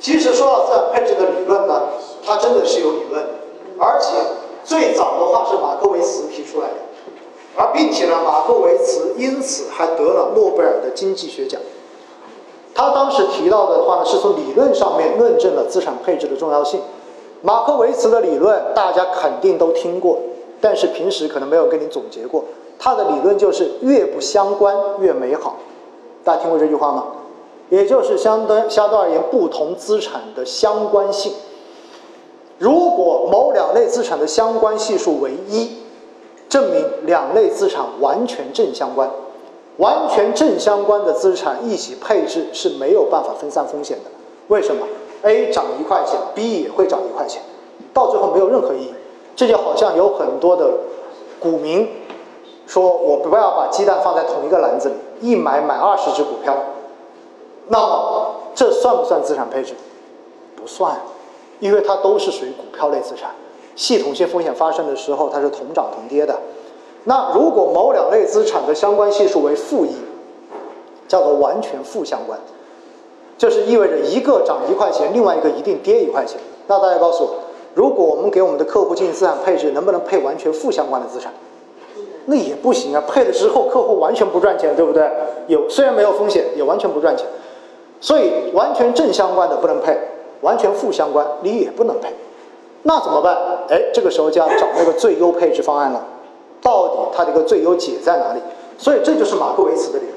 其实说到资产配置的理论呢，它真的是有理论，而且最早的话是马克维茨提出来的，而并且呢，马克维茨因此还得了诺贝尔的经济学奖。他当时提到的话呢，是从理论上面论证了资产配置的重要性。马克维茨的理论大家肯定都听过，但是平时可能没有跟你总结过。他的理论就是越不相关越美好，大家听过这句话吗？也就是相对相对而言，不同资产的相关性。如果某两类资产的相关系数为一，证明两类资产完全正相关。完全正相关的资产一起配置是没有办法分散风险的。为什么？A 涨一块钱，B 也会涨一块钱，到最后没有任何意义。这就好像有很多的股民说：“我不要把鸡蛋放在同一个篮子里，一买买二十只股票。”那么这算不算资产配置？不算，因为它都是属于股票类资产，系统性风险发生的时候，它是同涨同跌的。那如果某两类资产的相关系数为负一，叫做完全负相关，就是意味着一个涨一块钱，另外一个一定跌一块钱。那大家告诉我，如果我们给我们的客户进行资产配置，能不能配完全负相关的资产？那也不行啊，配了之后客户完全不赚钱，对不对？有虽然没有风险，也完全不赚钱。所以完全正相关的不能配，完全负相关你也不能配。那怎么办？哎，这个时候就要找那个最优配置方案了。到底它的一个最优解在哪里？所以这就是马克维茨的理论。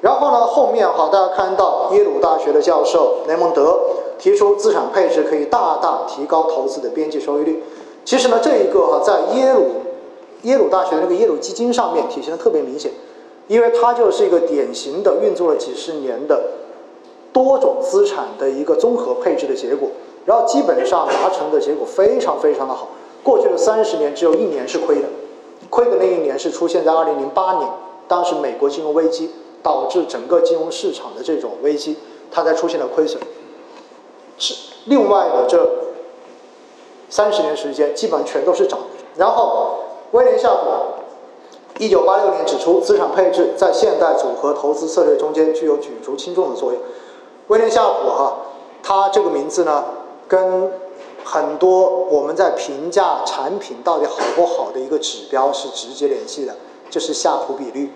然后呢，后面哈大家看到耶鲁大学的教授雷蒙德提出资产配置可以大大提高投资的边际收益率。其实呢，这一个哈在耶鲁耶鲁大学的那个耶鲁基金上面体现的特别明显，因为它就是一个典型的运作了几十年的多种资产的一个综合配置的结果，然后基本上达成的结果非常非常的好。过去的三十年只有一年是亏的。亏的那一年是出现在二零零八年，当时美国金融危机导致整个金融市场的这种危机，它才出现了亏损。是另外的这三十年时间，基本上全都是涨。然后威廉夏普一九八六年指出，资产配置在现代组合投资策略中间具有举足轻重的作用。威廉夏普哈，他这个名字呢，跟很多我们在评价产品到底好不好的一个指标是直接联系的，就是夏普比率。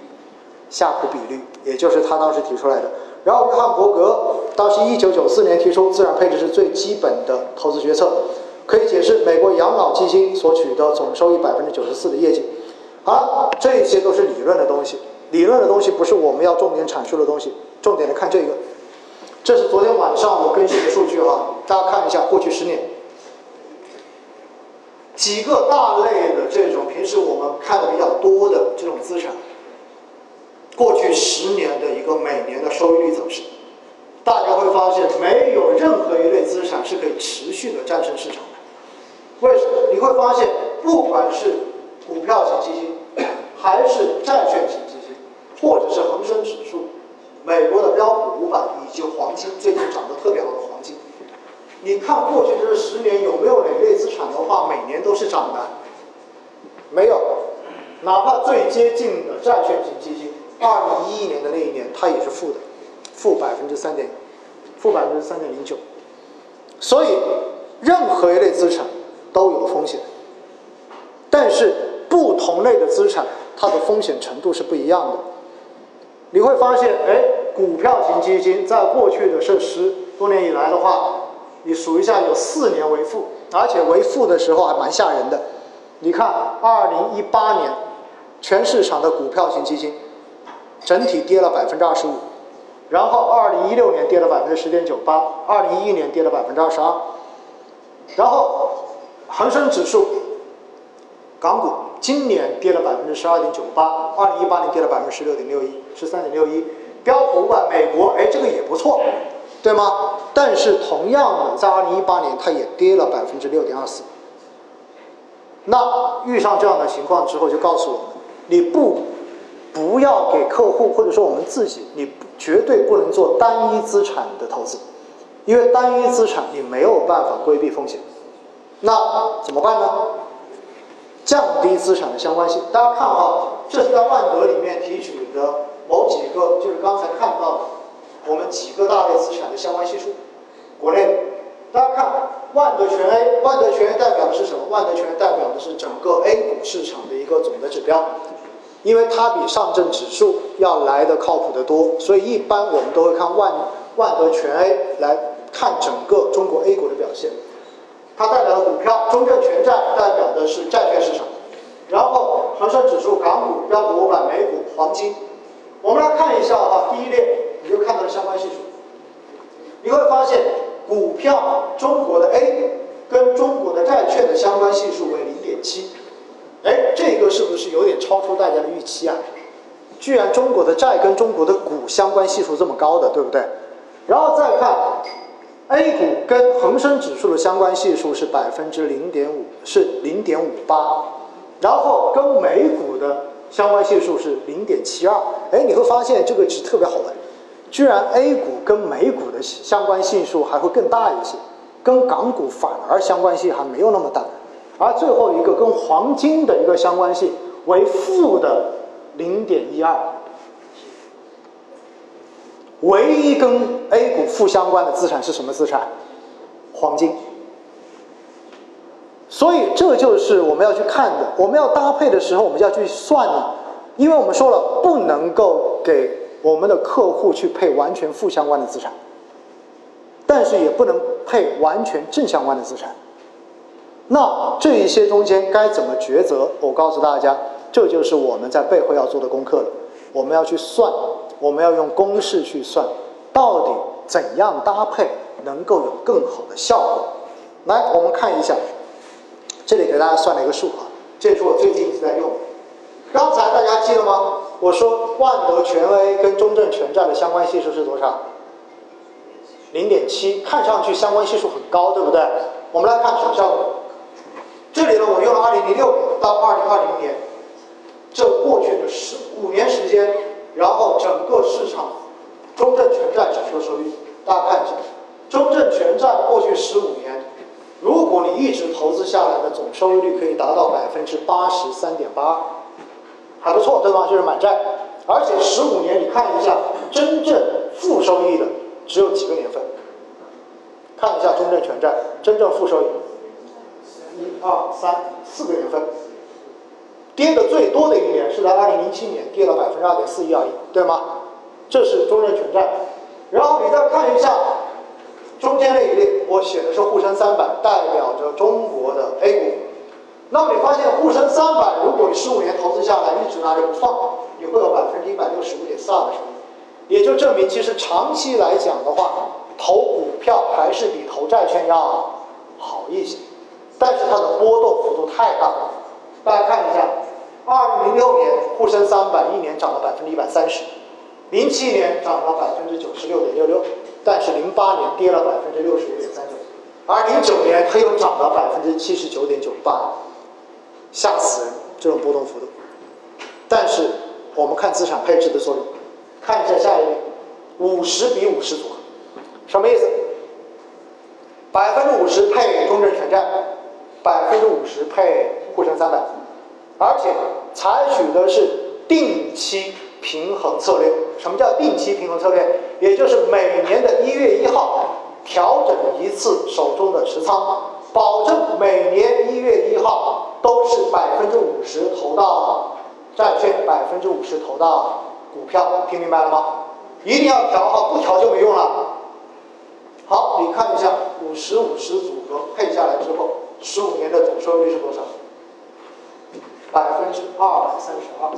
夏普比率，也就是他当时提出来的。然后约翰伯格当时一九九四年提出，资产配置是最基本的投资决策，可以解释美国养老基金所取得总收益百分之九十四的业绩。好，这些都是理论的东西，理论的东西不是我们要重点阐述的东西。重点的看这个，这是昨天晚上我更新的数据哈，大家看一下过去十年。几个大类的这种平时我们看的比较多的这种资产，过去十年的一个每年的收益率走势，大家会发现没有任何一类资产是可以持续的战胜市场的。为什么？你会发现，不管是股票型基金，还是债券型基金，或者是恒生指数、美国的标普五百以及黄金，最近涨得特别好的黄金。你看过去这十年有没有哪类资产的话，每年都是涨的？没有，哪怕最接近的债券型基金，二零一一年的那一年它也是负的，负百分之三点，负百分之三点零九。所以任何一类资产都有风险，但是不同类的资产它的风险程度是不一样的。你会发现，哎，股票型基金在过去的这十多年以来的话。你数一下，有四年为负，而且为负的时候还蛮吓人的。你看，二零一八年，全市场的股票型基金整体跌了百分之二十五，然后二零一六年跌了百分之十点九八，二零一一年跌了百分之二十二，然后恒生指数港股今年跌了百分之十二点九八，二零一八年跌了百分之十六点六一，十三点六一，标普五百美国，哎，这个也不错。对吗？但是同样的，在二零一八年，它也跌了百分之六点二四。那遇上这样的情况之后，就告诉我们：你不不要给客户，或者说我们自己，你绝对不能做单一资产的投资，因为单一资产你没有办法规避风险。那怎么办呢？降低资产的相关性。大家看哈，这是在万德里面提取的某几个，就是刚才看到的。我们几个大类资产的相关系数，国内，大家看万德全 A，万德全 A 代表的是什么？万德全 A 代表的是整个 A 股市场的一个总的指标，因为它比上证指数要来的靠谱得多，所以一般我们都会看万万德全 A 来看整个中国 A 股的表现。它代表的股票，中证全债代表的是债券市场，然后恒生指数、港股、标普五百、美股、黄金。我们来看一下啊，第一列你就看到了相关系数，你会发现股票中国的 A 跟中国的债券的相关系数为零点七，哎，这个是不是有点超出大家的预期啊？居然中国的债跟中国的股相关系数这么高的，对不对？然后再看。A 股跟恒生指数的相关系数是百分之零点五，是零点五八，然后跟美股的相关系数是零点七二。哎，你会发现这个值特别好玩，居然 A 股跟美股的相关系数还会更大一些，跟港股反而相关性还没有那么大。而最后一个跟黄金的一个相关性为负的零点一二。唯一跟 A 股负相关的资产是什么资产？黄金。所以这就是我们要去看的。我们要搭配的时候，我们就要去算了。因为我们说了，不能够给我们的客户去配完全负相关的资产，但是也不能配完全正相关的资产。那这一些中间该怎么抉择？我告诉大家，这就是我们在背后要做的功课了。我们要去算。我们要用公式去算，到底怎样搭配能够有更好的效果？来，我们看一下，这里给大家算了一个数啊，这是我最近一直在用。刚才大家记得吗？我说万德全 A 跟中证全债的相关系数是多少？零点七，看上去相关系数很高，对不对？我们来看什么效果？这里呢，我用了二零零六年到二零二零年，这过去的十五年时间。然后整个市场中证全债指数收益，大家看一下，中证全债过去十五年，如果你一直投资下来的总收益率可以达到百分之八十三点八，还不错，对吧？就是满债。而且十五年你看一下，真正负收益的只有几个年份？看一下中证全债真正负收益，一二三四个年份。跌的最多的一年是在二零零七年，跌了百分之二点四一而已，对吗？这是中证全债。然后你再看一下中间那一列，我写的是沪深三百，代表着中国的 A 股。那么你发现沪深三百，如果你十五年投资下来一直拿着不放，你会有百分之一百六十五点四二的收益，也就证明其实长期来讲的话，投股票还是比投债券要好一些，但是它的波动幅度太大了。大家看一下，二零零六年沪深三百一年涨了百分之一百三十，零七年涨了百分之九十六点六六，但是零八年跌了百分之六十五点三九，而零九年它又涨了百分之七十九点九八，吓死人！这种波动幅度。但是我们看资产配置的作用，看一下下一页，五十比五十组合，什么意思？百分之五十配中证全债，百分之五十配。沪深三百，而且采取的是定期平衡策略。什么叫定期平衡策略？也就是每年的一月一号调整一次手中的持仓，保证每年一月一号都是百分之五十投到债券，百分之五十投到股票。听明白了吗？一定要调好，不调就没用了。好，你看一下五十五十组合配下来之后，十五年的总收益率是多少？百分之二百三十二，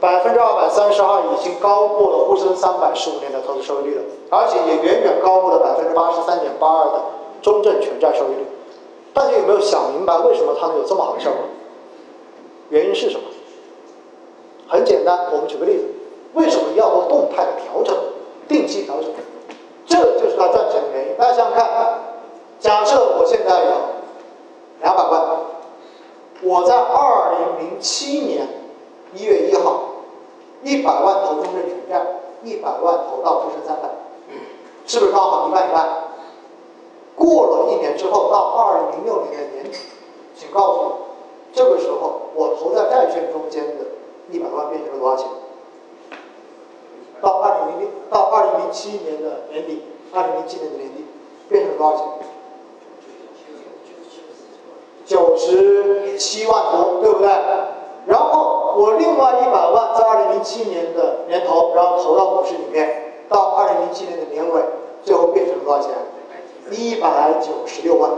百分之二百三十二已经高过了沪深三百十五年的投资收益率了，而且也远远高过了百分之八十三点八二的中证全债收益率。大家有没有想明白为什么它能有这么好的效果？原因是什么？很简单，我们举个例子，为什么要做动态的调整、定期调整？这就是它赚钱的原因。大家想想看，假设我现在有两百万。我在二零零七年一月一号，一百万投中证全债，一百万投到沪深三百，是不是刚好一半一半？过了一年之后，到二零零六年的年底，请告诉我，这个时候我投在债券中间的一百万变成了多少钱？到二零零六到二零零七年的年底，二零零七年的年底变成了多少钱？十七万多，对不对？然后我另外一百万在二零零七年的年头，然后投到股市里面，到二零零七年的年尾，最后变成了多少钱？一百九十六万。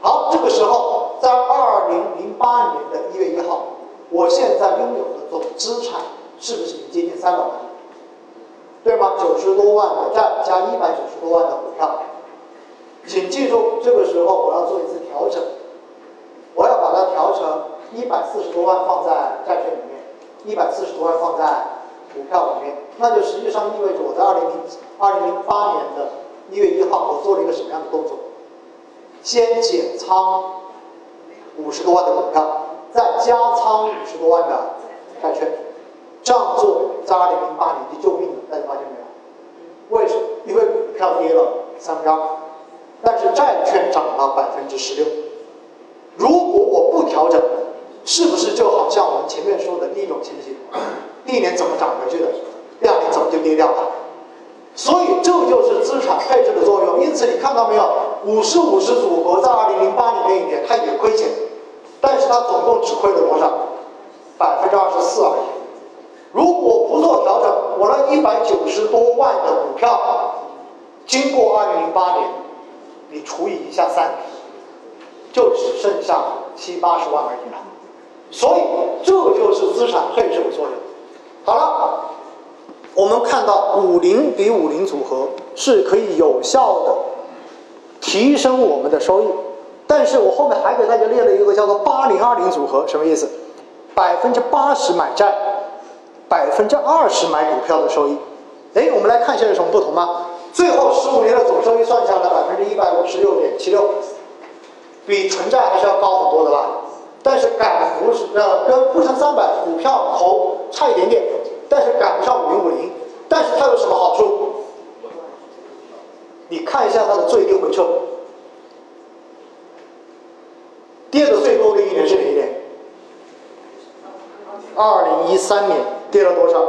好，这个时候在二零零八年的一月一号，我现在拥有的总资产是不是已经接近三百万？对吗？九十多万的债加一百九十多万的股票，请记住，这个时候我要做一次调整，把它调成一百四十多万放在债券里面，一百四十多万放在股票里面，那就实际上意味着我在二零零二零零八年的一月一号，我做了一个什么样的动作？先减仓五十多万的股票，再加仓五十多万的债券。这样做在二零零八年就救命了，大家发现没有？为什么？因为股票跌了三分之二，但是债券涨了百分之十六。如果调整，是不是就好像我们前面说的第一种情形？第一年怎么涨回去的？第二年怎么就跌掉了？所以这就是资产配置的作用。因此你看到没有？五十五十组合在二零零八年那一年它也亏钱，但是它总共只亏了多少？百分之二十四而已。如果不做调整，我那一百九十多万的股票，经过二零零八年，你除以一下三，就只剩下七八十万而已了。所以这就是资产配置的作用。好了，我们看到五零比五零组合是可以有效的提升我们的收益，但是我后面还给大家列了一个叫做八零二零组合，什么意思？百分之八十买债。百分之二十买股票的收益，哎，我们来看一下有什么不同吗？最后十五年的总收益算下来百分之一百五十六点七六，比纯债还是要高很多的吧？但是赶不是呃跟沪深三百股票投差一点点，但是赶不上五零五零。但是它有什么好处？你看一下它的最低回撤，跌的最多的一年是哪一年？二零一三年。跌了多少？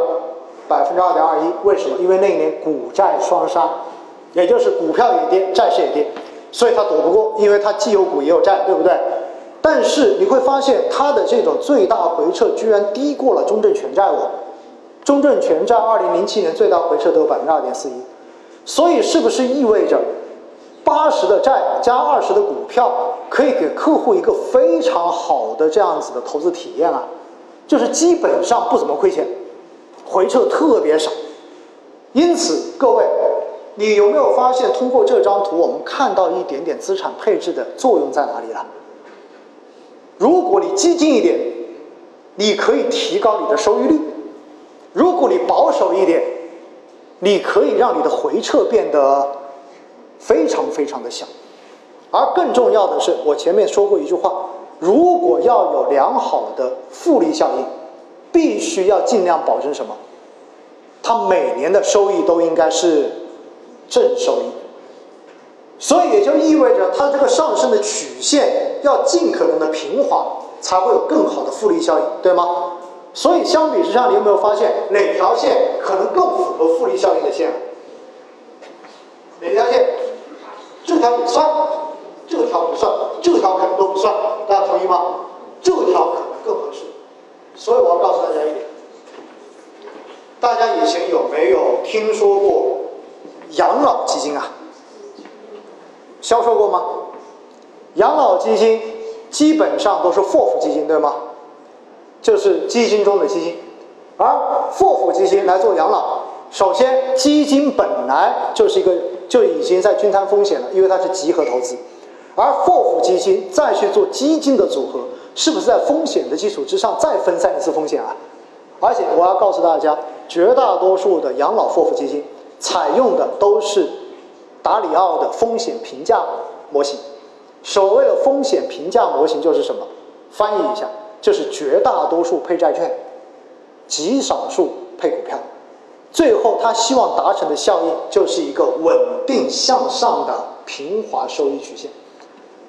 百分之二点二一。为什么？因为那一年股债双杀，也就是股票也跌，债市也跌，所以它躲不过，因为它既有股也有债，对不对？但是你会发现它的这种最大回撤居然低过了中证全债哦。中证全债二零零七年最大回撤都有百分之二点四一，所以是不是意味着八十的债加二十的股票可以给客户一个非常好的这样子的投资体验啊？就是基本上不怎么亏钱，回撤特别少，因此各位，你有没有发现通过这张图，我们看到一点点资产配置的作用在哪里了？如果你激进一点，你可以提高你的收益率；如果你保守一点，你可以让你的回撤变得非常非常的小。而更重要的是，我前面说过一句话。如果要有良好的复利效应，必须要尽量保证什么？它每年的收益都应该是正收益。所以也就意味着它这个上升的曲线要尽可能的平滑，才会有更好的复利效应，对吗？所以相比之下，你有没有发现哪条线可能更符合复利效应的线？哪条线？这条也算。这条不算，这条可能都不算，大家同意吗？这条可能更合适，所以我要告诉大家一点：大家以前有没有听说过养老基金啊？销售过吗？养老基金基本上都是 FOF 基金，对吗？就是基金中的基金，而 FOF 基金来做养老，首先基金本来就是一个就已经在均摊风险了，因为它是集合投资。而 FOF 基金再去做基金的组合，是不是在风险的基础之上再分散一次风险啊？而且我要告诉大家，绝大多数的养老 FOF 基金采用的都是达里奥的风险评价模型。所谓的风险评价模型就是什么？翻译一下，就是绝大多数配债券，极少数配股票，最后他希望达成的效应就是一个稳定向上的平滑收益曲线。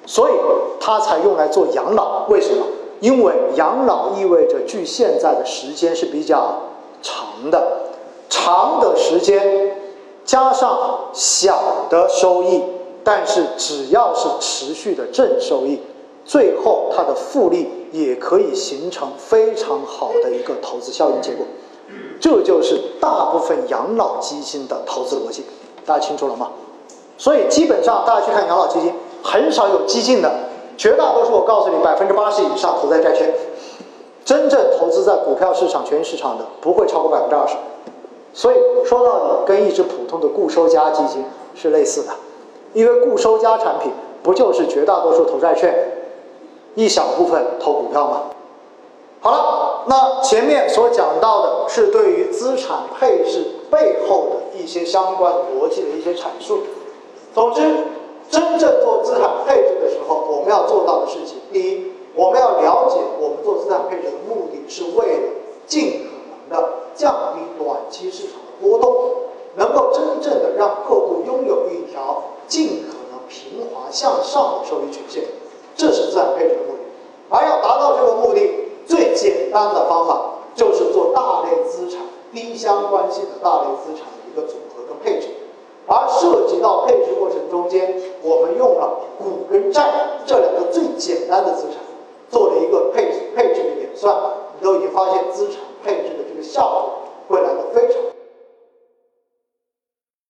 所以他才用来做养老，为什么？因为养老意味着距现在的时间是比较长的，长的时间加上小的收益，但是只要是持续的正收益，最后它的复利也可以形成非常好的一个投资效应结果。这就是大部分养老基金的投资逻辑，大家清楚了吗？所以基本上大家去看养老基金，很少有激进的，绝大多数我告诉你，百分之八十以上投在债券，真正投资在股票市场、权益市场的不会超过百分之二十。所以说到底，跟一只普通的固收加基金是类似的，因为固收加产品不就是绝大多数投债券，一小部分投股票吗？好了，那前面所讲到的是对于资产配置背后的一些相关逻辑的一些阐述。总之，真正做资产配置的时候，我们要做到的事情，第一，我们要了解我们做资产配置的目的是为了尽可能的降低短期市场的波动，能够真正的让客户拥有一条尽可能平滑向上的收益曲线，这是资产配置的目的。而要达到这个目的，最简单的方法就是做大类资产低相关性的大类资产的一个组合跟配置，而涉及到配置过程中间，我们用了股跟债这两个最简单的资产做了一个配配置的演算，你都已经发现资产配置的这个效果会来的非常。